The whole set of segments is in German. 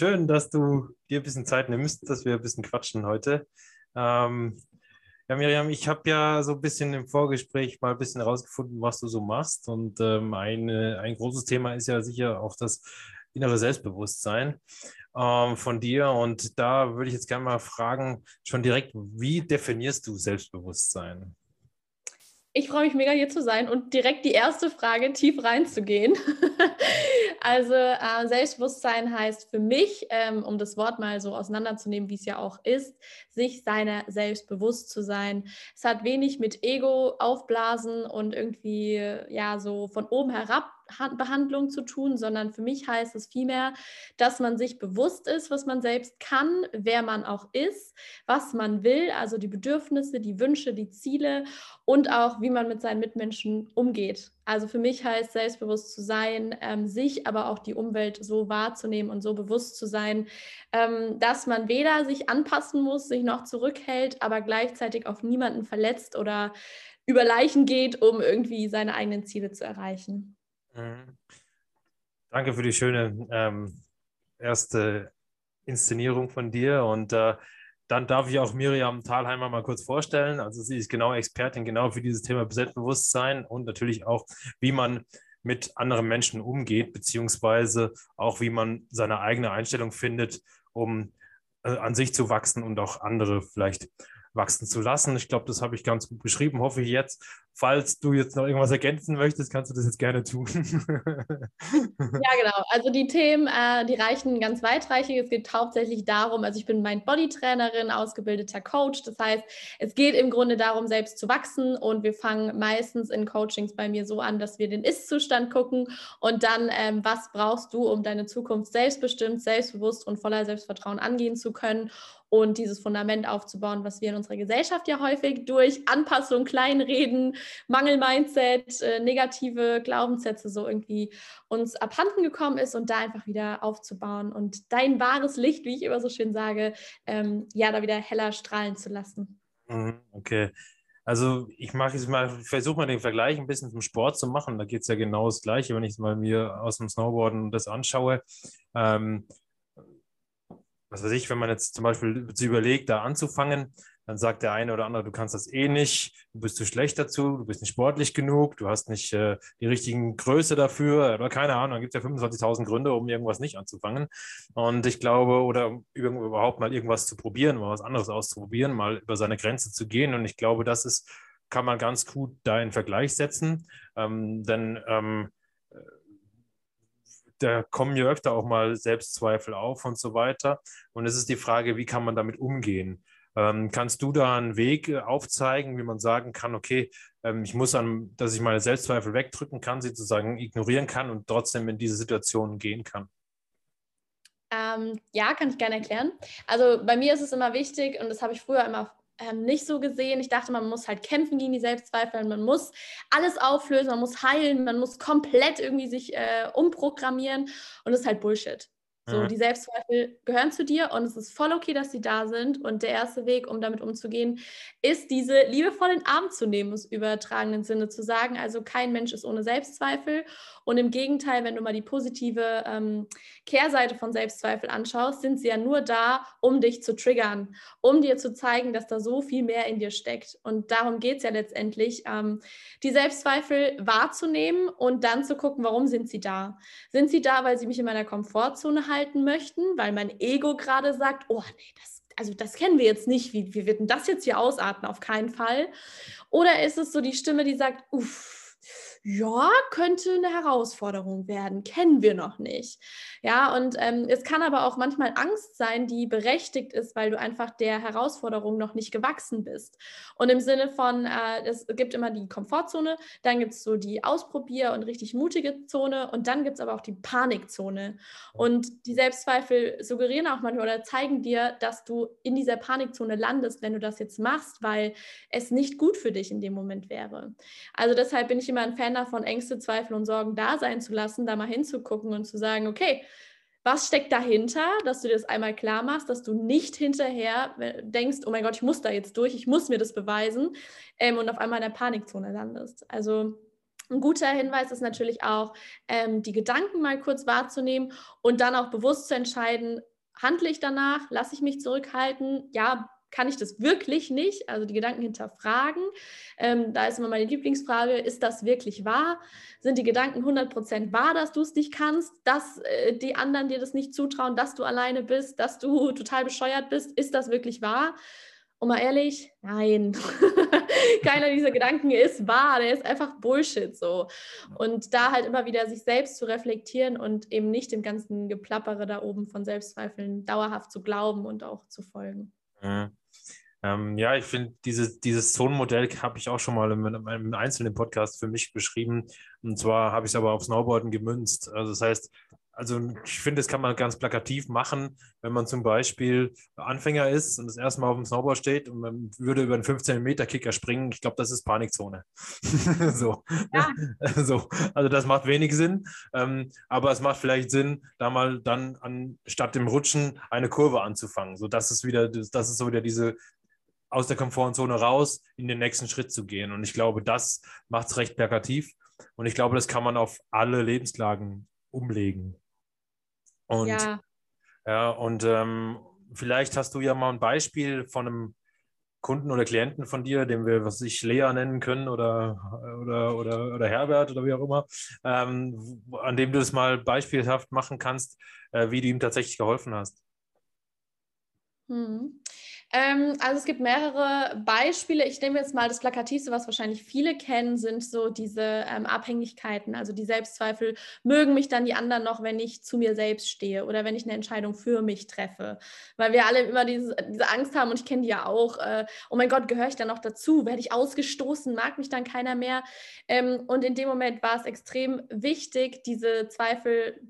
Schön, dass du dir ein bisschen Zeit nimmst, dass wir ein bisschen quatschen heute. Ähm, ja, Miriam, ich habe ja so ein bisschen im Vorgespräch mal ein bisschen herausgefunden, was du so machst. Und ähm, eine, ein großes Thema ist ja sicher auch das innere Selbstbewusstsein ähm, von dir. Und da würde ich jetzt gerne mal fragen, schon direkt, wie definierst du Selbstbewusstsein? Ich freue mich mega hier zu sein und direkt die erste Frage tief reinzugehen. also äh, Selbstbewusstsein heißt für mich, ähm, um das Wort mal so auseinanderzunehmen, wie es ja auch ist, sich seiner selbst bewusst zu sein. Es hat wenig mit Ego aufblasen und irgendwie ja so von oben herab Behandlung zu tun, sondern für mich heißt es vielmehr, dass man sich bewusst ist, was man selbst kann, wer man auch ist, was man will, also die Bedürfnisse, die Wünsche, die Ziele und auch, wie man mit seinen Mitmenschen umgeht. Also für mich heißt selbstbewusst zu sein, ähm, sich, aber auch die Umwelt so wahrzunehmen und so bewusst zu sein, ähm, dass man weder sich anpassen muss, sich noch zurückhält, aber gleichzeitig auf niemanden verletzt oder über Leichen geht, um irgendwie seine eigenen Ziele zu erreichen. Mhm. Danke für die schöne ähm, erste Inszenierung von dir. Und äh, dann darf ich auch Miriam Thalheimer mal kurz vorstellen. Also sie ist genau Expertin genau für dieses Thema Selbstbewusstsein und natürlich auch, wie man mit anderen Menschen umgeht, beziehungsweise auch, wie man seine eigene Einstellung findet, um äh, an sich zu wachsen und auch andere vielleicht wachsen zu lassen. Ich glaube, das habe ich ganz gut beschrieben, hoffe ich jetzt. Falls du jetzt noch irgendwas ergänzen möchtest, kannst du das jetzt gerne tun. ja, genau. Also die Themen, äh, die reichen ganz weitreichig. Es geht hauptsächlich darum, also ich bin Mind-Body-Trainerin, ausgebildeter Coach. Das heißt, es geht im Grunde darum, selbst zu wachsen. Und wir fangen meistens in Coachings bei mir so an, dass wir den Ist-Zustand gucken und dann, ähm, was brauchst du, um deine Zukunft selbstbestimmt, selbstbewusst und voller Selbstvertrauen angehen zu können und dieses Fundament aufzubauen, was wir in unserer Gesellschaft ja häufig durch Anpassung, Kleinreden, Mangel-Mindset, äh, negative Glaubenssätze so irgendwie uns abhanden gekommen ist und da einfach wieder aufzubauen und dein wahres Licht, wie ich immer so schön sage, ähm, ja, da wieder heller strahlen zu lassen. Mhm, okay. Also ich mache jetzt mal, versuche mal den Vergleich ein bisschen zum Sport zu machen. Da geht es ja genau das Gleiche, wenn ich es mal mir aus dem Snowboarden das anschaue. Ähm, was weiß ich, wenn man jetzt zum Beispiel überlegt, da anzufangen, dann sagt der eine oder andere, du kannst das eh nicht, du bist zu schlecht dazu, du bist nicht sportlich genug, du hast nicht äh, die richtigen Größe dafür oder keine Ahnung, dann gibt es ja 25.000 Gründe, um irgendwas nicht anzufangen. Und ich glaube, oder überhaupt mal irgendwas zu probieren, mal was anderes auszuprobieren, mal über seine Grenze zu gehen. Und ich glaube, das ist, kann man ganz gut da in Vergleich setzen. Ähm, denn ähm, da kommen ja öfter auch mal Selbstzweifel auf und so weiter. Und es ist die Frage, wie kann man damit umgehen? Ähm, kannst du da einen Weg äh, aufzeigen, wie man sagen kann, okay, ähm, ich muss an, dass ich meine Selbstzweifel wegdrücken kann, sie sozusagen ignorieren kann und trotzdem in diese Situation gehen kann? Ähm, ja, kann ich gerne erklären. Also bei mir ist es immer wichtig und das habe ich früher immer ähm, nicht so gesehen. Ich dachte, man muss halt kämpfen gegen die Selbstzweifel, man muss alles auflösen, man muss heilen, man muss komplett irgendwie sich äh, umprogrammieren und das ist halt Bullshit. So, die Selbstzweifel gehören zu dir und es ist voll okay, dass sie da sind. Und der erste Weg, um damit umzugehen, ist, diese liebevoll in den Arm zu nehmen, im übertragenen Sinne zu sagen. Also kein Mensch ist ohne Selbstzweifel. Und im Gegenteil, wenn du mal die positive ähm, Kehrseite von Selbstzweifel anschaust, sind sie ja nur da, um dich zu triggern, um dir zu zeigen, dass da so viel mehr in dir steckt. Und darum geht es ja letztendlich, ähm, die Selbstzweifel wahrzunehmen und dann zu gucken, warum sind sie da? Sind sie da, weil sie mich in meiner Komfortzone halten? möchten, weil mein Ego gerade sagt, oh nee, das, also das kennen wir jetzt nicht, wie, wie wird denn das jetzt hier ausatmen? Auf keinen Fall. Oder ist es so die Stimme, die sagt, uff, ja, könnte eine Herausforderung werden, kennen wir noch nicht. Ja, und ähm, es kann aber auch manchmal Angst sein, die berechtigt ist, weil du einfach der Herausforderung noch nicht gewachsen bist. Und im Sinne von, äh, es gibt immer die Komfortzone, dann gibt es so die Ausprobier- und richtig mutige Zone und dann gibt es aber auch die Panikzone. Und die Selbstzweifel suggerieren auch manchmal oder zeigen dir, dass du in dieser Panikzone landest, wenn du das jetzt machst, weil es nicht gut für dich in dem Moment wäre. Also deshalb bin ich immer ein Fan davon, Ängste, Zweifel und Sorgen da sein zu lassen, da mal hinzugucken und zu sagen, okay, was steckt dahinter, dass du dir das einmal klar machst, dass du nicht hinterher äh, denkst, oh mein Gott, ich muss da jetzt durch, ich muss mir das beweisen ähm, und auf einmal in der Panikzone landest. Also ein guter Hinweis ist natürlich auch, ähm, die Gedanken mal kurz wahrzunehmen und dann auch bewusst zu entscheiden, handle ich danach, lasse ich mich zurückhalten, ja, kann ich das wirklich nicht? Also die Gedanken hinterfragen. Ähm, da ist immer meine Lieblingsfrage, ist das wirklich wahr? Sind die Gedanken 100% wahr, dass du es nicht kannst, dass äh, die anderen dir das nicht zutrauen, dass du alleine bist, dass du total bescheuert bist? Ist das wirklich wahr? Und mal ehrlich, nein, keiner dieser Gedanken ist wahr, der ist einfach Bullshit so. Und da halt immer wieder sich selbst zu reflektieren und eben nicht dem ganzen Geplappere da oben von Selbstzweifeln dauerhaft zu glauben und auch zu folgen. Ähm, ja, ich finde, diese, dieses Zonenmodell habe ich auch schon mal in einem einzelnen Podcast für mich beschrieben. Und zwar habe ich es aber auf Snowboarden gemünzt. Also das heißt, also ich finde, das kann man ganz plakativ machen, wenn man zum Beispiel Anfänger ist und das erste Mal auf dem Snowboard steht und man würde über einen 15-Meter-Kicker springen. Ich glaube, das ist Panikzone. so. Ja. so. Also das macht wenig Sinn, ähm, aber es macht vielleicht Sinn, da mal dann anstatt dem Rutschen eine Kurve anzufangen. So, das ist wieder, das, das ist so wieder diese aus der Komfortzone raus in den nächsten Schritt zu gehen. Und ich glaube, das macht es recht plakativ. Und ich glaube, das kann man auf alle Lebenslagen umlegen. Und, ja. ja und ähm, vielleicht hast du ja mal ein Beispiel von einem Kunden oder Klienten von dir, den wir, was ich Lea nennen können oder, oder, oder, oder Herbert oder wie auch immer, ähm, an dem du das mal beispielhaft machen kannst, äh, wie du ihm tatsächlich geholfen hast. Hm. Ähm, also es gibt mehrere Beispiele. Ich nehme jetzt mal das Plakativste, was wahrscheinlich viele kennen, sind so diese ähm, Abhängigkeiten. Also die Selbstzweifel, mögen mich dann die anderen noch, wenn ich zu mir selbst stehe oder wenn ich eine Entscheidung für mich treffe. Weil wir alle immer diese, diese Angst haben und ich kenne die ja auch. Äh, oh mein Gott, gehöre ich dann noch dazu? Werde ich ausgestoßen? Mag mich dann keiner mehr? Ähm, und in dem Moment war es extrem wichtig, diese Zweifel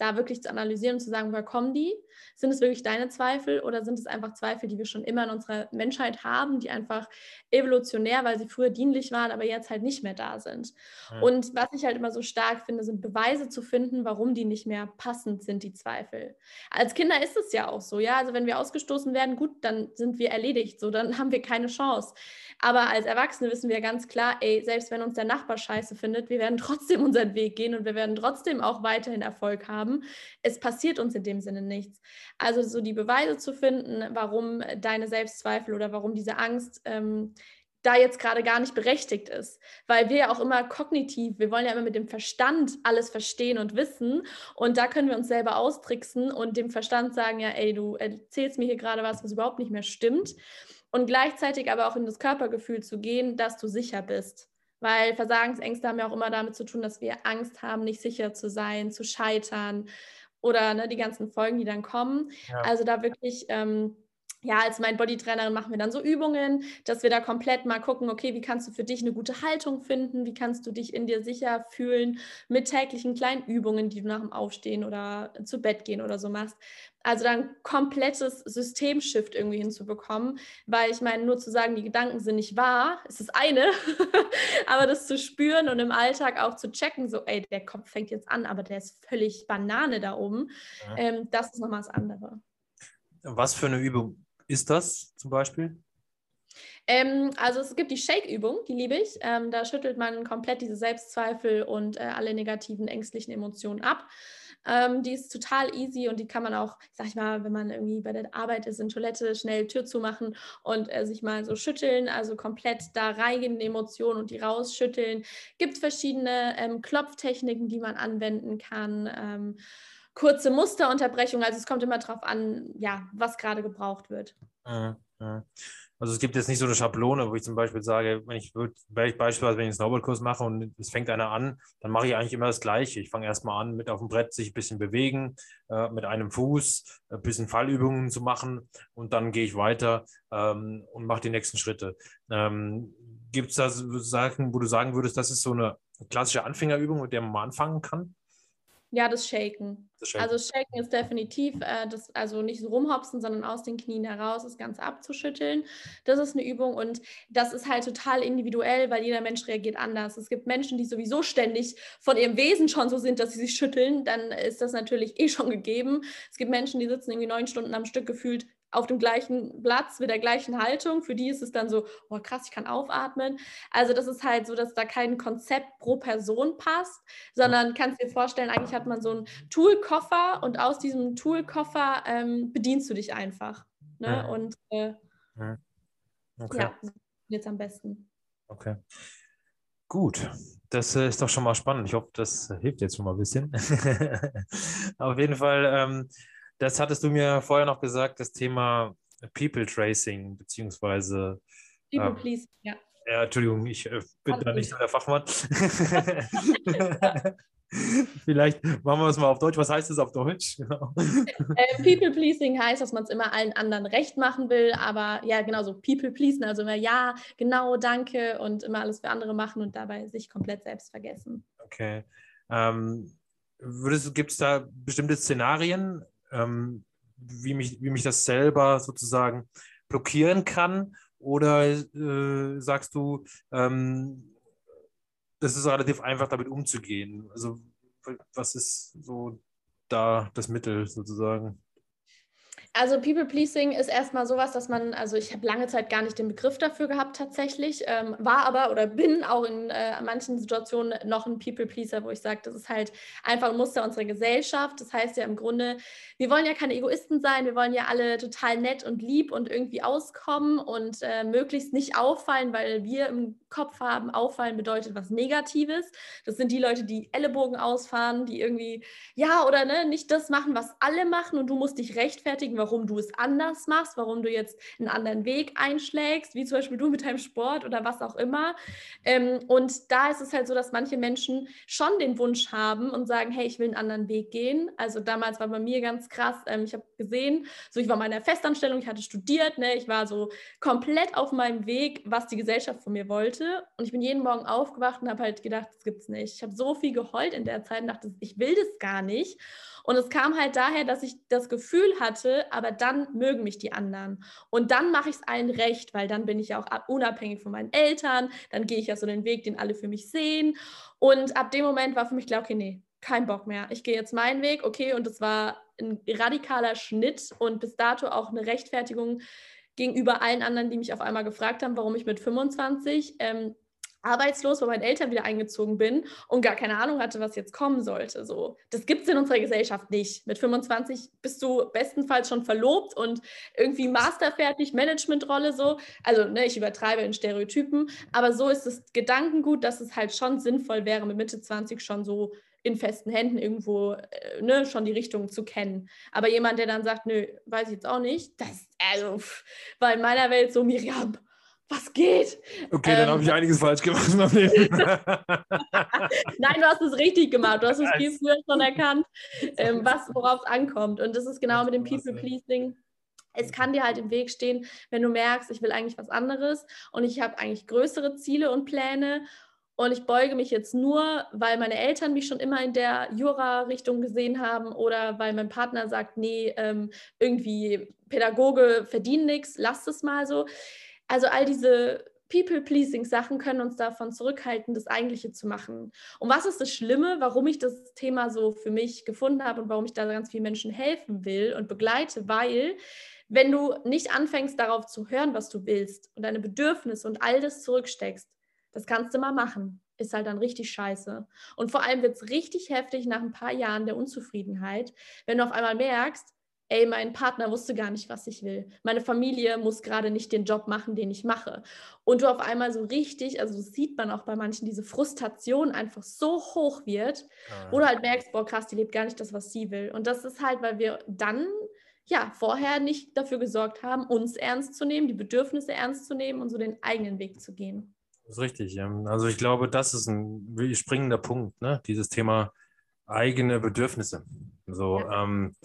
da wirklich zu analysieren und zu sagen, woher kommen die? Sind es wirklich deine Zweifel oder sind es einfach Zweifel, die wir schon immer in unserer Menschheit haben, die einfach evolutionär, weil sie früher dienlich waren, aber jetzt halt nicht mehr da sind? Ja. Und was ich halt immer so stark finde, sind Beweise zu finden, warum die nicht mehr passend sind, die Zweifel. Als Kinder ist es ja auch so, ja. Also wenn wir ausgestoßen werden, gut, dann sind wir erledigt, so dann haben wir keine Chance. Aber als Erwachsene wissen wir ganz klar, ey, selbst wenn uns der Nachbar scheiße findet, wir werden trotzdem unseren Weg gehen und wir werden trotzdem auch weiterhin Erfolg haben. Es passiert uns in dem Sinne nichts. Also so die Beweise zu finden, warum deine Selbstzweifel oder warum diese Angst ähm, da jetzt gerade gar nicht berechtigt ist. Weil wir ja auch immer kognitiv, wir wollen ja immer mit dem Verstand alles verstehen und wissen. Und da können wir uns selber austricksen und dem Verstand sagen, ja, ey, du erzählst mir hier gerade was, was überhaupt nicht mehr stimmt. Und gleichzeitig aber auch in das Körpergefühl zu gehen, dass du sicher bist. Weil Versagensängste haben ja auch immer damit zu tun, dass wir Angst haben, nicht sicher zu sein, zu scheitern, oder ne, die ganzen Folgen, die dann kommen. Ja. Also da wirklich, ähm, ja, als mein Bodytrainerin machen wir dann so Übungen, dass wir da komplett mal gucken, okay, wie kannst du für dich eine gute Haltung finden, wie kannst du dich in dir sicher fühlen mit täglichen kleinen Übungen, die du nach dem Aufstehen oder zu Bett gehen oder so machst. Also dann komplettes Systemshift irgendwie hinzubekommen, weil ich meine, nur zu sagen, die Gedanken sind nicht wahr, ist das eine, aber das zu spüren und im Alltag auch zu checken, so, ey, der Kopf fängt jetzt an, aber der ist völlig Banane da oben, ja. ähm, das ist nochmal das andere. Was für eine Übung ist das zum Beispiel? Ähm, also es gibt die Shake-Übung, die liebe ich. Ähm, da schüttelt man komplett diese Selbstzweifel und äh, alle negativen, ängstlichen Emotionen ab. Ähm, die ist total easy und die kann man auch, sag ich mal, wenn man irgendwie bei der Arbeit ist, in Toilette schnell Tür zumachen und äh, sich mal so schütteln, also komplett da reingehen in Emotionen und die rausschütteln. Gibt verschiedene ähm, Klopftechniken, die man anwenden kann. Kurze Musterunterbrechung, also es kommt immer darauf an, ja, was gerade gebraucht wird. Ja, ja. Also es gibt jetzt nicht so eine Schablone, wo ich zum Beispiel sage, wenn ich, wenn ich beispielsweise, wenn ich einen Snowboardkurs mache und es fängt einer an, dann mache ich eigentlich immer das Gleiche. Ich fange erstmal an, mit auf dem Brett sich ein bisschen bewegen, äh, mit einem Fuß, ein bisschen Fallübungen zu machen und dann gehe ich weiter ähm, und mache die nächsten Schritte. Ähm, gibt es da Sachen, wo du sagen würdest, das ist so eine klassische Anfängerübung, mit der man mal anfangen kann? Ja, das Shaken. das Shaken. Also Shaken ist definitiv, äh, das, also nicht so rumhopsen, sondern aus den Knien heraus das Ganze abzuschütteln. Das ist eine Übung und das ist halt total individuell, weil jeder Mensch reagiert anders. Es gibt Menschen, die sowieso ständig von ihrem Wesen schon so sind, dass sie sich schütteln, dann ist das natürlich eh schon gegeben. Es gibt Menschen, die sitzen irgendwie neun Stunden am Stück gefühlt auf dem gleichen Platz mit der gleichen Haltung. Für die ist es dann so, oh krass, ich kann aufatmen. Also das ist halt so, dass da kein Konzept pro Person passt, sondern kannst dir vorstellen, eigentlich hat man so einen Toolkoffer und aus diesem Toolkoffer ähm, bedienst du dich einfach. Ne? Ja. Und äh, ja, okay. ja jetzt am besten. Okay. Gut, das äh, ist doch schon mal spannend. Ich hoffe, das hilft jetzt schon mal ein bisschen. Auf jeden Fall ähm, das hattest du mir vorher noch gesagt, das Thema People Tracing, beziehungsweise. People ähm, Please, ja. Ja, Entschuldigung, ich äh, bin Alles da nicht so der Fachmann. Vielleicht machen wir es mal auf Deutsch. Was heißt es auf Deutsch? Genau. Äh, people pleasing heißt, dass man es immer allen anderen recht machen will, aber ja, genau so people pleasing, also immer ja, genau, danke und immer alles für andere machen und dabei sich komplett selbst vergessen. Okay. Ähm, Gibt es da bestimmte Szenarien, ähm, wie, mich, wie mich das selber sozusagen blockieren kann? Oder äh, sagst du, ähm, das ist relativ einfach, damit umzugehen? Also, was ist so da das Mittel sozusagen? Also People Pleasing ist erstmal sowas, dass man, also ich habe lange Zeit gar nicht den Begriff dafür gehabt tatsächlich, ähm, war aber oder bin auch in äh, manchen Situationen noch ein People Pleaser, wo ich sage, das ist halt einfach ein Muster unserer Gesellschaft. Das heißt ja im Grunde, wir wollen ja keine Egoisten sein, wir wollen ja alle total nett und lieb und irgendwie auskommen und äh, möglichst nicht auffallen, weil wir im Kopf haben, auffallen bedeutet was Negatives. Das sind die Leute, die Ellenbogen ausfahren, die irgendwie, ja oder ne, nicht das machen, was alle machen und du musst dich rechtfertigen, warum du es anders machst, warum du jetzt einen anderen Weg einschlägst, wie zum Beispiel du mit deinem Sport oder was auch immer. Ähm, und da ist es halt so, dass manche Menschen schon den Wunsch haben und sagen, hey, ich will einen anderen Weg gehen. Also damals war bei mir ganz krass, ähm, ich habe gesehen, so ich war in meiner Festanstellung, ich hatte studiert, ne, ich war so komplett auf meinem Weg, was die Gesellschaft von mir wollte. Und ich bin jeden Morgen aufgewacht und habe halt gedacht, das gibt's nicht. Ich habe so viel geheult in der Zeit und dachte, ich will das gar nicht. Und es kam halt daher, dass ich das Gefühl hatte, aber dann mögen mich die anderen. Und dann mache ich es allen recht, weil dann bin ich ja auch unabhängig von meinen Eltern, dann gehe ich ja so den Weg, den alle für mich sehen. Und ab dem Moment war für mich klar, okay, nee, kein Bock mehr. Ich gehe jetzt meinen Weg, okay, und es war ein radikaler Schnitt und bis dato auch eine Rechtfertigung gegenüber allen anderen, die mich auf einmal gefragt haben, warum ich mit 25 ähm, arbeitslos bei meinen Eltern wieder eingezogen bin und gar keine Ahnung hatte, was jetzt kommen sollte. So, das gibt es in unserer Gesellschaft nicht. Mit 25 bist du bestenfalls schon verlobt und irgendwie masterfertig, Managementrolle so. Also, ne, ich übertreibe in Stereotypen, aber so ist das Gedankengut, dass es halt schon sinnvoll wäre, mit Mitte 20 schon so in festen Händen irgendwo äh, ne, schon die Richtung zu kennen. Aber jemand, der dann sagt, nö, weiß ich jetzt auch nicht, das also, war in meiner Welt so, Miriam, was geht? Okay, dann ähm, habe ich einiges falsch gemacht in meinem Leben. Nein, du hast es richtig gemacht. Du hast es viel früher schon erkannt, ähm, worauf es ankommt. Und das ist genau mit dem People-Pleasing. Es kann dir halt im Weg stehen, wenn du merkst, ich will eigentlich was anderes und ich habe eigentlich größere Ziele und Pläne und ich beuge mich jetzt nur, weil meine Eltern mich schon immer in der Jura-Richtung gesehen haben oder weil mein Partner sagt, nee, ähm, irgendwie Pädagoge verdienen nichts, lasst es mal so also all diese People-Pleasing-Sachen können uns davon zurückhalten, das Eigentliche zu machen. Und was ist das Schlimme, warum ich das Thema so für mich gefunden habe und warum ich da ganz vielen Menschen helfen will und begleite? Weil, wenn du nicht anfängst, darauf zu hören, was du willst und deine Bedürfnisse und all das zurücksteckst, das kannst du mal machen. Ist halt dann richtig scheiße. Und vor allem wird es richtig heftig nach ein paar Jahren der Unzufriedenheit, wenn du auf einmal merkst, ey, mein Partner wusste gar nicht, was ich will. Meine Familie muss gerade nicht den Job machen, den ich mache. Und du auf einmal so richtig, also sieht man auch bei manchen, diese Frustration einfach so hoch wird, ja. wo du halt merkst, boah, krass, die lebt gar nicht das, was sie will. Und das ist halt, weil wir dann ja vorher nicht dafür gesorgt haben, uns ernst zu nehmen, die Bedürfnisse ernst zu nehmen und so den eigenen Weg zu gehen. Das ist richtig. Also ich glaube, das ist ein springender Punkt, ne? dieses Thema eigene Bedürfnisse. So, ja. ähm,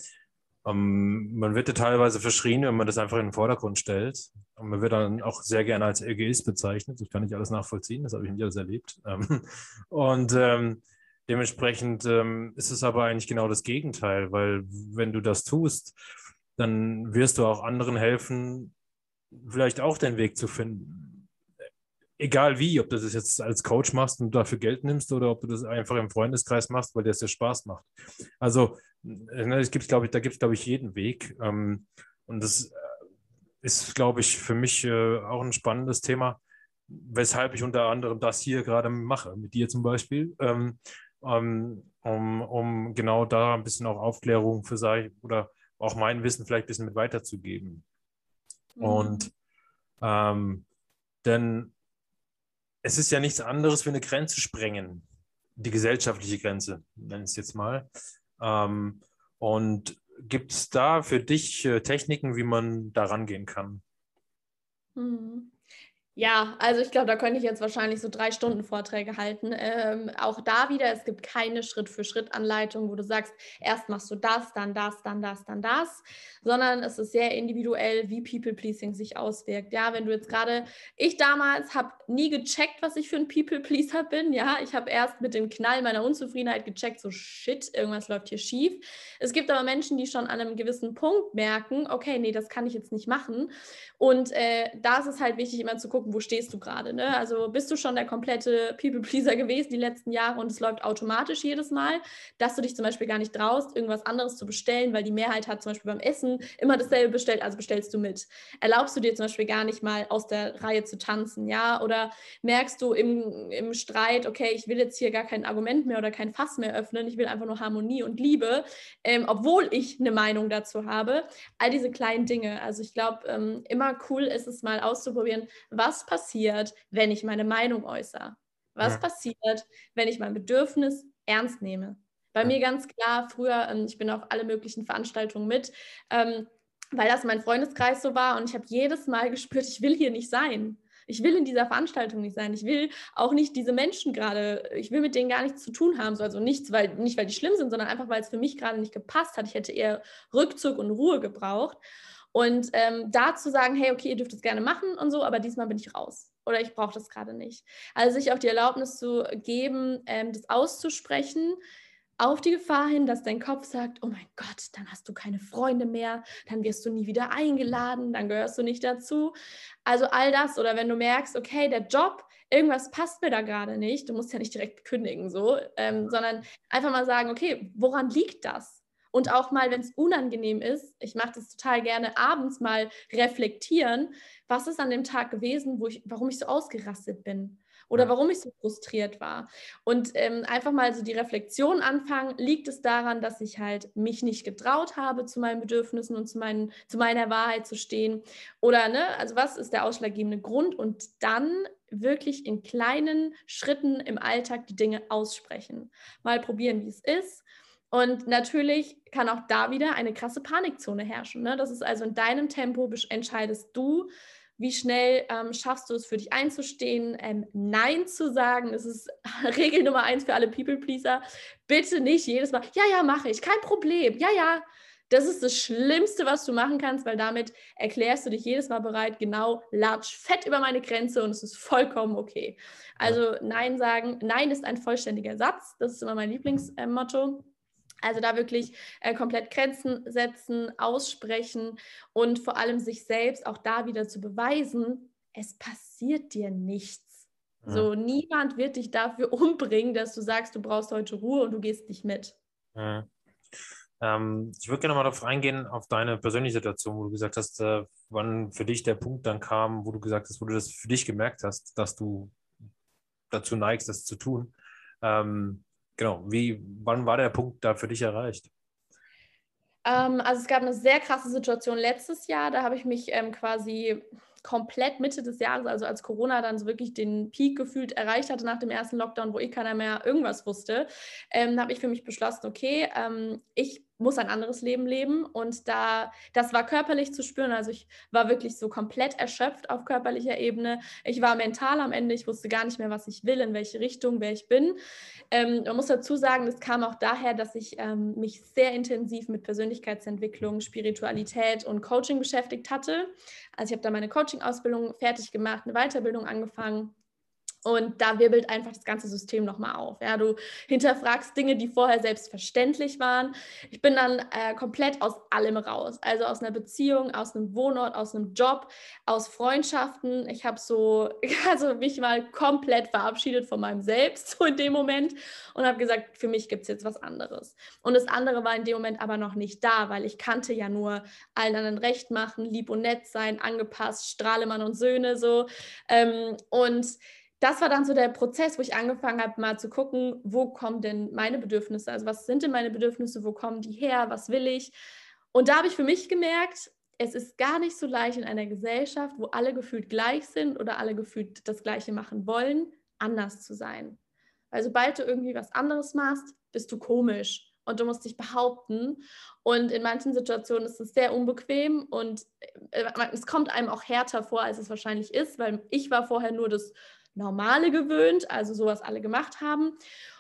ähm, man wird ja teilweise verschrien, wenn man das einfach in den Vordergrund stellt. Und man wird dann auch sehr gerne als Egoist bezeichnet. Das kann ich alles nachvollziehen, das habe ich nicht alles erlebt. Ähm, und ähm, dementsprechend ähm, ist es aber eigentlich genau das Gegenteil, weil wenn du das tust, dann wirst du auch anderen helfen, vielleicht auch den Weg zu finden egal wie, ob du das jetzt als Coach machst und dafür Geld nimmst oder ob du das einfach im Freundeskreis machst, weil dir das ja Spaß macht. Also, ne, es gibt, glaube ich, da gibt es, glaube ich, jeden Weg. Ähm, und das äh, ist, glaube ich, für mich äh, auch ein spannendes Thema, weshalb ich unter anderem das hier gerade mache, mit dir zum Beispiel, ähm, ähm, um, um genau da ein bisschen auch Aufklärung für sei oder auch mein Wissen vielleicht ein bisschen mit weiterzugeben. Mhm. Und ähm, denn es ist ja nichts anderes wie eine Grenze sprengen, die gesellschaftliche Grenze, nenne ich es jetzt mal. Ähm, und gibt es da für dich äh, Techniken, wie man da rangehen kann? Mhm. Ja, also ich glaube, da könnte ich jetzt wahrscheinlich so drei Stunden Vorträge halten. Ähm, auch da wieder, es gibt keine Schritt-für-Schritt-Anleitung, wo du sagst, erst machst du das, dann das, dann das, dann das, sondern es ist sehr individuell, wie People-Pleasing sich auswirkt. Ja, wenn du jetzt gerade, ich damals habe nie gecheckt, was ich für ein People-Pleaser bin. Ja, ich habe erst mit dem Knall meiner Unzufriedenheit gecheckt, so shit, irgendwas läuft hier schief. Es gibt aber Menschen, die schon an einem gewissen Punkt merken, okay, nee, das kann ich jetzt nicht machen. Und äh, da ist es halt wichtig, immer zu gucken, gucken, wo stehst du gerade. Ne? Also bist du schon der komplette People-Pleaser gewesen die letzten Jahre und es läuft automatisch jedes Mal, dass du dich zum Beispiel gar nicht traust, irgendwas anderes zu bestellen, weil die Mehrheit hat zum Beispiel beim Essen immer dasselbe bestellt, also bestellst du mit. Erlaubst du dir zum Beispiel gar nicht mal aus der Reihe zu tanzen, ja? Oder merkst du im, im Streit, okay, ich will jetzt hier gar kein Argument mehr oder kein Fass mehr öffnen, ich will einfach nur Harmonie und Liebe, ähm, obwohl ich eine Meinung dazu habe. All diese kleinen Dinge. Also ich glaube, ähm, immer cool ist es mal auszuprobieren, was was passiert, wenn ich meine Meinung äußere? Was ja. passiert, wenn ich mein Bedürfnis ernst nehme? Bei ja. mir ganz klar, früher, ähm, ich bin auf alle möglichen Veranstaltungen mit, ähm, weil das mein Freundeskreis so war und ich habe jedes Mal gespürt, ich will hier nicht sein. Ich will in dieser Veranstaltung nicht sein. Ich will auch nicht diese Menschen gerade, ich will mit denen gar nichts zu tun haben. also nichts, weil, nicht weil die schlimm sind, sondern einfach, weil es für mich gerade nicht gepasst hat. Ich hätte eher Rückzug und Ruhe gebraucht. Und ähm, da zu sagen, hey, okay, ihr dürft es gerne machen und so, aber diesmal bin ich raus oder ich brauche das gerade nicht. Also sich auch die Erlaubnis zu geben, ähm, das auszusprechen, auf die Gefahr hin, dass dein Kopf sagt, oh mein Gott, dann hast du keine Freunde mehr, dann wirst du nie wieder eingeladen, dann gehörst du nicht dazu. Also all das oder wenn du merkst, okay, der Job, irgendwas passt mir da gerade nicht, du musst ja nicht direkt kündigen so, ähm, sondern einfach mal sagen, okay, woran liegt das? Und auch mal, wenn es unangenehm ist, ich mache das total gerne, abends mal reflektieren, was ist an dem Tag gewesen, wo ich, warum ich so ausgerastet bin oder warum ich so frustriert war. Und ähm, einfach mal so die Reflexion anfangen, liegt es daran, dass ich halt mich nicht getraut habe, zu meinen Bedürfnissen und zu, meinen, zu meiner Wahrheit zu stehen? Oder, ne, also was ist der ausschlaggebende Grund? Und dann wirklich in kleinen Schritten im Alltag die Dinge aussprechen. Mal probieren, wie es ist und natürlich kann auch da wieder eine krasse Panikzone herrschen. Ne? Das ist also in deinem Tempo entscheidest du, wie schnell ähm, schaffst du es für dich einzustehen, ähm, Nein zu sagen. Das ist Regel Nummer eins für alle People-Pleaser. Bitte nicht jedes Mal, ja, ja, mache ich, kein Problem, ja, ja. Das ist das Schlimmste, was du machen kannst, weil damit erklärst du dich jedes Mal bereit, genau, latsch fett über meine Grenze und es ist vollkommen okay. Also Nein sagen, Nein ist ein vollständiger Satz. Das ist immer mein Lieblingsmotto. Äh, also da wirklich äh, komplett Grenzen setzen, aussprechen und vor allem sich selbst auch da wieder zu beweisen, es passiert dir nichts. Ja. So, niemand wird dich dafür umbringen, dass du sagst, du brauchst heute Ruhe und du gehst nicht mit. Ja. Ähm, ich würde gerne mal darauf eingehen, auf deine persönliche Situation, wo du gesagt hast, äh, wann für dich der Punkt dann kam, wo du gesagt hast, wo du das für dich gemerkt hast, dass du dazu neigst, das zu tun. Ähm, genau, wie, wann war der Punkt da für dich erreicht? Ähm, also es gab eine sehr krasse Situation letztes Jahr, da habe ich mich ähm, quasi komplett Mitte des Jahres, also als Corona dann so wirklich den Peak gefühlt erreicht hatte nach dem ersten Lockdown, wo eh keiner mehr irgendwas wusste, ähm, habe ich für mich beschlossen, okay, ähm, ich muss ein anderes Leben leben. Und da, das war körperlich zu spüren. Also ich war wirklich so komplett erschöpft auf körperlicher Ebene. Ich war mental am Ende. Ich wusste gar nicht mehr, was ich will, in welche Richtung, wer ich bin. Ähm, man muss dazu sagen, das kam auch daher, dass ich ähm, mich sehr intensiv mit Persönlichkeitsentwicklung, Spiritualität und Coaching beschäftigt hatte. Also ich habe da meine Coaching-Ausbildung fertig gemacht, eine Weiterbildung angefangen und da wirbelt einfach das ganze System nochmal auf. Ja, du hinterfragst Dinge, die vorher selbstverständlich waren. Ich bin dann äh, komplett aus allem raus. Also aus einer Beziehung, aus einem Wohnort, aus einem Job, aus Freundschaften. Ich habe so, also mich mal komplett verabschiedet von meinem Selbst so in dem Moment und habe gesagt, für mich gibt es jetzt was anderes. Und das andere war in dem Moment aber noch nicht da, weil ich kannte ja nur allen anderen recht machen, lieb und nett sein, angepasst, Strahlemann und Söhne so. Ähm, und das war dann so der Prozess, wo ich angefangen habe, mal zu gucken, wo kommen denn meine Bedürfnisse? Also was sind denn meine Bedürfnisse? Wo kommen die her? Was will ich? Und da habe ich für mich gemerkt, es ist gar nicht so leicht in einer Gesellschaft, wo alle gefühlt gleich sind oder alle gefühlt das Gleiche machen wollen, anders zu sein. Weil sobald du irgendwie was anderes machst, bist du komisch und du musst dich behaupten. Und in manchen Situationen ist es sehr unbequem und äh, es kommt einem auch härter vor, als es wahrscheinlich ist, weil ich war vorher nur das Normale gewöhnt, also so was alle gemacht haben.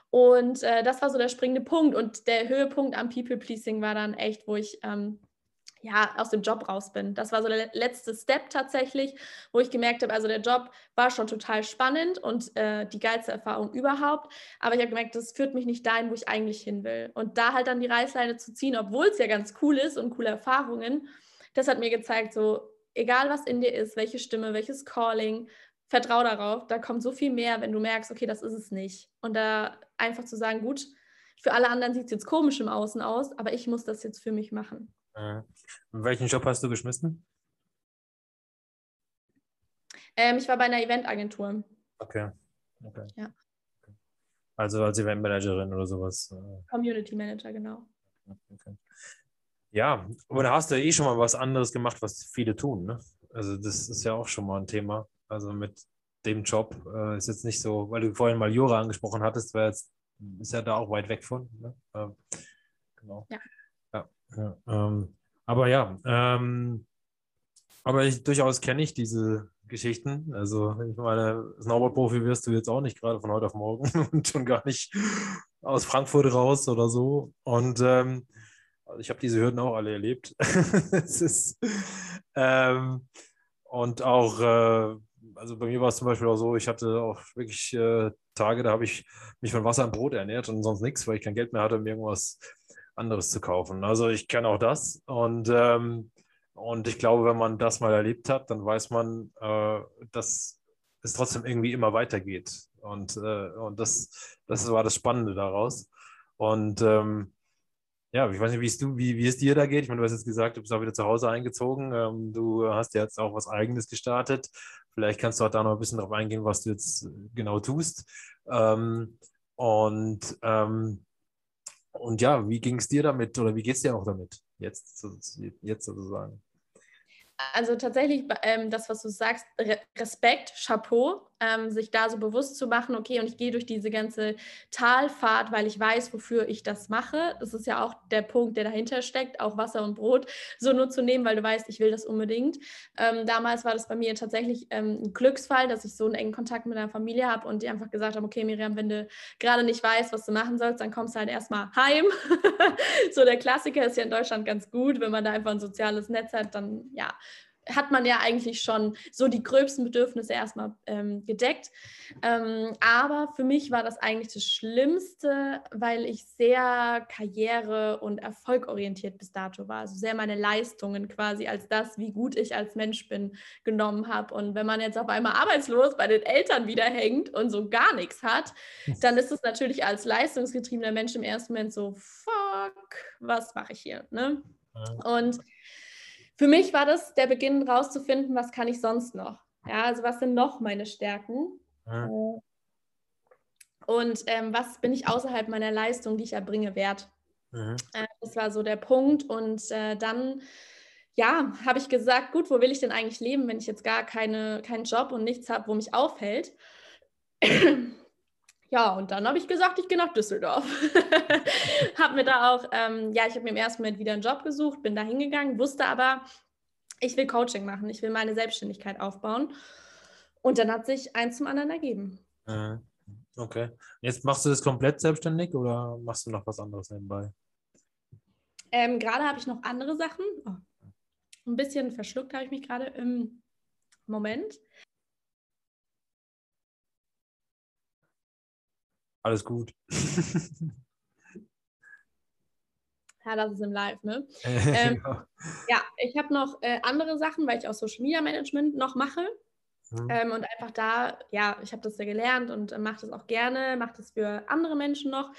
Und äh, das war so der springende Punkt. Und der Höhepunkt am People-Pleasing war dann echt, wo ich ähm, ja, aus dem Job raus bin. Das war so der letzte Step tatsächlich, wo ich gemerkt habe, also der Job war schon total spannend und äh, die geilste Erfahrung überhaupt. Aber ich habe gemerkt, das führt mich nicht dahin, wo ich eigentlich hin will. Und da halt dann die Reißleine zu ziehen, obwohl es ja ganz cool ist und coole Erfahrungen, das hat mir gezeigt, so egal was in dir ist, welche Stimme, welches Calling, vertrau darauf, da kommt so viel mehr, wenn du merkst, okay, das ist es nicht. Und da einfach zu sagen, gut, für alle anderen sieht es jetzt komisch im Außen aus, aber ich muss das jetzt für mich machen. Mhm. Welchen Job hast du geschmissen? Ähm, ich war bei einer Eventagentur. Okay. okay. Ja. Also als Eventmanagerin oder sowas. Äh. Community Manager, genau. Okay. Ja, aber da hast du eh schon mal was anderes gemacht, was viele tun. Ne? Also das ist ja auch schon mal ein Thema. Also mit dem Job äh, ist jetzt nicht so, weil du vorhin mal Jura angesprochen hattest, weil jetzt ist ja da auch weit weg von. Ne? Äh, genau. Ja. ja, ja ähm, aber ja, ähm, aber ich, durchaus kenne ich diese Geschichten. Also, ich meine, Snowboard-Profi wirst du jetzt auch nicht gerade von heute auf morgen und schon gar nicht aus Frankfurt raus oder so. Und ähm, also ich habe diese Hürden auch alle erlebt. ist, ähm, und auch äh, also bei mir war es zum Beispiel auch so, ich hatte auch wirklich äh, Tage, da habe ich mich von Wasser und Brot ernährt und sonst nichts, weil ich kein Geld mehr hatte, um irgendwas anderes zu kaufen. Also ich kenne auch das und, ähm, und ich glaube, wenn man das mal erlebt hat, dann weiß man, äh, dass es trotzdem irgendwie immer weitergeht. Und, äh, und das, das war das Spannende daraus. Und ähm, ja, ich weiß nicht, wie es, du, wie, wie es dir da geht. Ich meine, du hast jetzt gesagt, du bist auch wieder zu Hause eingezogen. Ähm, du hast jetzt auch was Eigenes gestartet. Vielleicht kannst du auch da noch ein bisschen drauf eingehen, was du jetzt genau tust. Ähm, und, ähm, und ja, wie ging es dir damit oder wie geht es dir auch damit? Jetzt, jetzt sozusagen. Also tatsächlich, ähm, das, was du sagst, Re Respekt, Chapeau, ähm, sich da so bewusst zu machen, okay, und ich gehe durch diese ganze Talfahrt, weil ich weiß, wofür ich das mache. Das ist ja auch der Punkt, der dahinter steckt, auch Wasser und Brot so nur zu nehmen, weil du weißt, ich will das unbedingt. Ähm, damals war das bei mir tatsächlich ähm, ein Glücksfall, dass ich so einen engen Kontakt mit einer Familie habe und die einfach gesagt haben, okay, Miriam, wenn du gerade nicht weißt, was du machen sollst, dann kommst du halt erstmal heim. so der Klassiker ist ja in Deutschland ganz gut, wenn man da einfach ein soziales Netz hat, dann ja, hat man ja eigentlich schon so die gröbsten Bedürfnisse erstmal ähm, gedeckt. Ähm, aber für mich war das eigentlich das Schlimmste, weil ich sehr karriere- und erfolgorientiert bis dato war. Also sehr meine Leistungen quasi als das, wie gut ich als Mensch bin, genommen habe. Und wenn man jetzt auf einmal arbeitslos bei den Eltern wieder hängt und so gar nichts hat, dann ist es natürlich als leistungsgetriebener Mensch im ersten Moment so, fuck, was mache ich hier? Ne? Und für mich war das der Beginn rauszufinden, was kann ich sonst noch? Ja, also was sind noch meine Stärken? Ja. Äh, und ähm, was bin ich außerhalb meiner Leistung, die ich erbringe, wert? Mhm. Äh, das war so der Punkt. Und äh, dann, ja, habe ich gesagt, gut, wo will ich denn eigentlich leben, wenn ich jetzt gar keine, keinen Job und nichts habe, wo mich aufhält? Ja, und dann habe ich gesagt, ich gehe nach Düsseldorf. habe mir da auch, ähm, ja, ich habe mir im ersten Moment wieder einen Job gesucht, bin da hingegangen, wusste aber, ich will Coaching machen, ich will meine Selbstständigkeit aufbauen. Und dann hat sich eins zum anderen ergeben. Okay. Jetzt machst du das komplett selbstständig oder machst du noch was anderes nebenbei? Ähm, gerade habe ich noch andere Sachen. Oh, ein bisschen verschluckt habe ich mich gerade im Moment. Alles gut. Ja, das ist im Live, ne? ähm, ja, ich habe noch äh, andere Sachen, weil ich auch Social Media Management noch mache. Mhm. Ähm, und einfach da, ja, ich habe das ja gelernt und äh, mache das auch gerne, mache das für andere Menschen noch.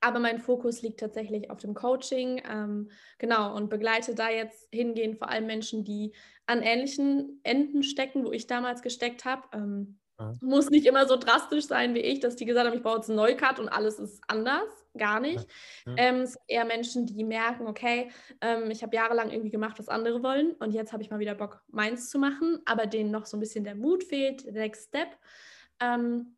Aber mein Fokus liegt tatsächlich auf dem Coaching. Ähm, genau, und begleite da jetzt hingehend vor allem Menschen, die an ähnlichen Enden stecken, wo ich damals gesteckt habe. Ähm. Muss nicht immer so drastisch sein wie ich, dass die gesagt haben, ich brauche jetzt einen Neucut und alles ist anders. Gar nicht. Ja. Ähm, eher Menschen, die merken, okay, ähm, ich habe jahrelang irgendwie gemacht, was andere wollen und jetzt habe ich mal wieder Bock, meins zu machen, aber denen noch so ein bisschen der Mut fehlt, der Next Step. Ähm,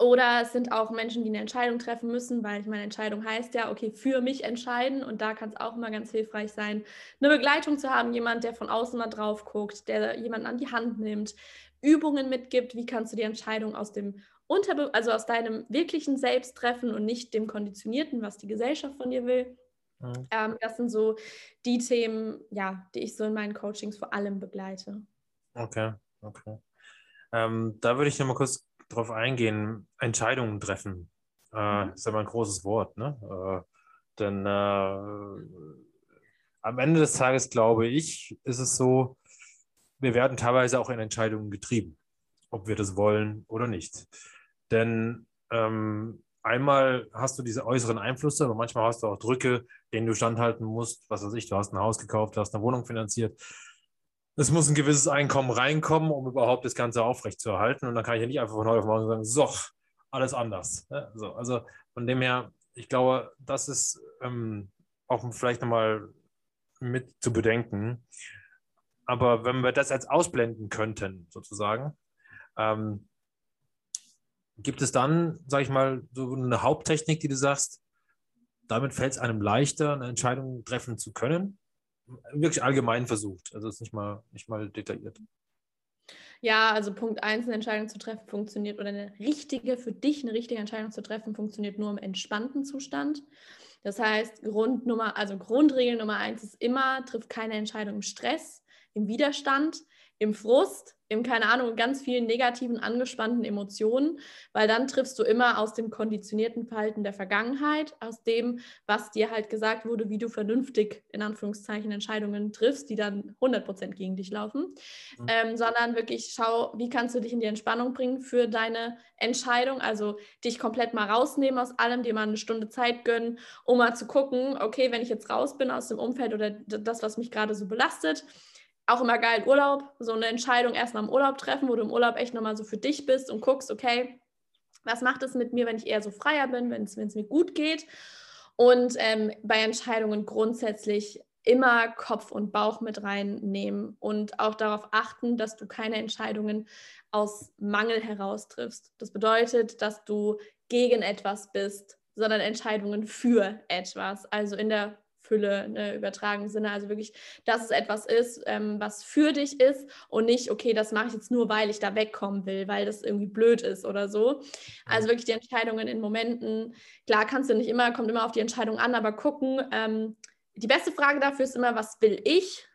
oder es sind auch Menschen, die eine Entscheidung treffen müssen, weil ich meine, Entscheidung heißt ja, okay, für mich entscheiden. Und da kann es auch immer ganz hilfreich sein, eine Begleitung zu haben, jemand, der von außen mal drauf guckt, der jemanden an die Hand nimmt, Übungen mitgibt, wie kannst du die Entscheidung aus dem Unterbe also aus deinem wirklichen Selbst treffen und nicht dem Konditionierten, was die Gesellschaft von dir will. Mhm. Ähm, das sind so die Themen, ja, die ich so in meinen Coachings vor allem begleite. Okay, okay. Ähm, da würde ich nochmal kurz drauf eingehen, Entscheidungen treffen. Äh, mhm. Ist ja mal ein großes Wort, ne? Äh, denn äh, am Ende des Tages, glaube ich, ist es so, wir werden teilweise auch in Entscheidungen getrieben, ob wir das wollen oder nicht. Denn ähm, einmal hast du diese äußeren Einflüsse, aber manchmal hast du auch Drücke, denen du standhalten musst. Was weiß ich, du hast ein Haus gekauft, du hast eine Wohnung finanziert es muss ein gewisses Einkommen reinkommen, um überhaupt das Ganze aufrechtzuerhalten. Und dann kann ich ja nicht einfach von heute auf morgen sagen, so, alles anders. Ja, so, also von dem her, ich glaube, das ist ähm, auch vielleicht nochmal mit zu bedenken. Aber wenn wir das jetzt ausblenden könnten, sozusagen, ähm, gibt es dann, sage ich mal, so eine Haupttechnik, die du sagst, damit fällt es einem leichter, eine Entscheidung treffen zu können? wirklich allgemein versucht. Also ist nicht mal, nicht mal detailliert. Ja, also Punkt 1, eine Entscheidung zu treffen, funktioniert oder eine richtige, für dich eine richtige Entscheidung zu treffen, funktioniert nur im entspannten Zustand. Das heißt, Grundnummer, also Grundregel Nummer eins ist immer, trifft keine Entscheidung im Stress, im Widerstand, im Frust, im, keine Ahnung, ganz vielen negativen, angespannten Emotionen, weil dann triffst du immer aus dem konditionierten Verhalten der Vergangenheit, aus dem, was dir halt gesagt wurde, wie du vernünftig, in Anführungszeichen, Entscheidungen triffst, die dann 100% gegen dich laufen, mhm. ähm, sondern wirklich schau, wie kannst du dich in die Entspannung bringen für deine Entscheidung, also dich komplett mal rausnehmen aus allem, dir mal eine Stunde Zeit gönnen, um mal zu gucken, okay, wenn ich jetzt raus bin aus dem Umfeld oder das, was mich gerade so belastet, auch immer geil Urlaub, so eine Entscheidung erst nach dem Urlaub treffen, wo du im Urlaub echt nochmal so für dich bist und guckst, okay, was macht es mit mir, wenn ich eher so freier bin, wenn es mir gut geht. Und ähm, bei Entscheidungen grundsätzlich immer Kopf und Bauch mit reinnehmen und auch darauf achten, dass du keine Entscheidungen aus Mangel heraus triffst. Das bedeutet, dass du gegen etwas bist, sondern Entscheidungen für etwas, also in der Fülle, ne, übertragenen Sinne. Also wirklich, dass es etwas ist, ähm, was für dich ist und nicht, okay, das mache ich jetzt nur, weil ich da wegkommen will, weil das irgendwie blöd ist oder so. Also wirklich die Entscheidungen in Momenten, klar kannst du nicht immer, kommt immer auf die Entscheidung an, aber gucken. Ähm, die beste Frage dafür ist immer, was will ich?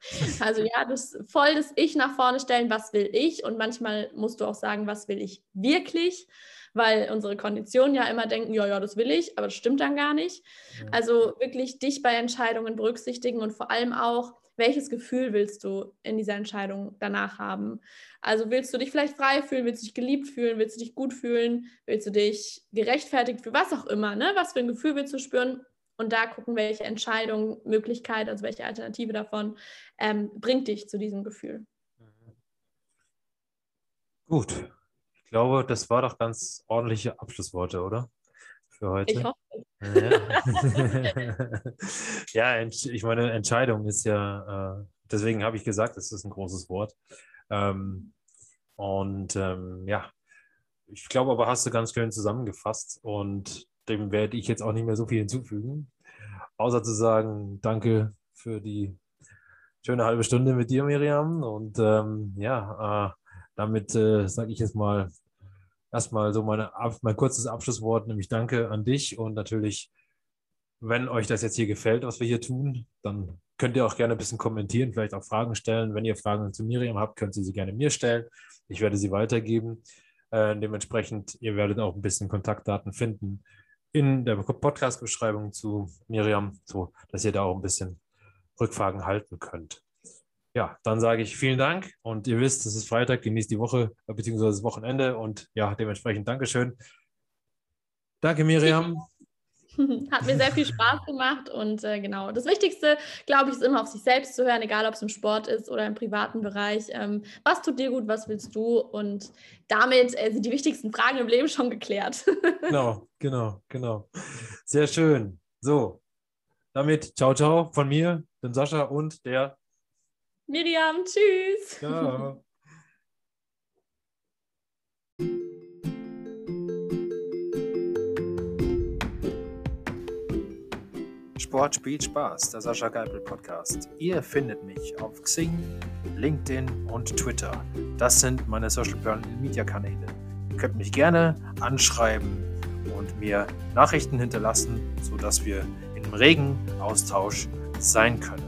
Also ja, das voll das Ich nach vorne stellen, was will ich? Und manchmal musst du auch sagen, was will ich wirklich? Weil unsere Konditionen ja immer denken, ja, ja, das will ich, aber das stimmt dann gar nicht. Also wirklich dich bei Entscheidungen berücksichtigen und vor allem auch, welches Gefühl willst du in dieser Entscheidung danach haben? Also willst du dich vielleicht frei fühlen, willst du dich geliebt fühlen, willst du dich gut fühlen, willst du dich gerechtfertigt für was auch immer, ne? Was für ein Gefühl willst du spüren? Und da gucken, welche Entscheidung, Möglichkeit, also welche Alternative davon ähm, bringt dich zu diesem Gefühl. Gut, ich glaube, das war doch ganz ordentliche Abschlussworte, oder? Für heute. Ich hoffe. Ja, ja ich meine, Entscheidung ist ja, äh, deswegen habe ich gesagt, es ist ein großes Wort. Ähm, und ähm, ja, ich glaube aber, hast du ganz schön zusammengefasst und dem werde ich jetzt auch nicht mehr so viel hinzufügen, außer zu sagen, danke für die schöne halbe Stunde mit dir, Miriam. Und ähm, ja, äh, damit äh, sage ich jetzt mal erstmal so meine, mein kurzes Abschlusswort, nämlich danke an dich und natürlich, wenn euch das jetzt hier gefällt, was wir hier tun, dann könnt ihr auch gerne ein bisschen kommentieren, vielleicht auch Fragen stellen. Wenn ihr Fragen zu Miriam habt, könnt ihr sie gerne mir stellen. Ich werde sie weitergeben. Äh, dementsprechend, ihr werdet auch ein bisschen Kontaktdaten finden in der Podcast-Beschreibung zu Miriam, so dass ihr da auch ein bisschen Rückfragen halten könnt. Ja, dann sage ich vielen Dank und ihr wisst, es ist Freitag, genießt die Woche bzw. das Wochenende und ja, dementsprechend Dankeschön. Danke, Miriam. Hat mir sehr viel Spaß gemacht und äh, genau, das Wichtigste, glaube ich, ist immer auf sich selbst zu hören, egal ob es im Sport ist oder im privaten Bereich. Ähm, was tut dir gut, was willst du? Und damit äh, sind die wichtigsten Fragen im Leben schon geklärt. genau, genau, genau. Sehr schön. So, damit ciao, ciao von mir, dem Sascha und der Miriam. Tschüss. Ciao. Sport spielt Spaß, der Sascha Geipel Podcast. Ihr findet mich auf Xing, LinkedIn und Twitter. Das sind meine Social Media Kanäle. Ihr könnt mich gerne anschreiben und mir Nachrichten hinterlassen, sodass wir im regen Austausch sein können.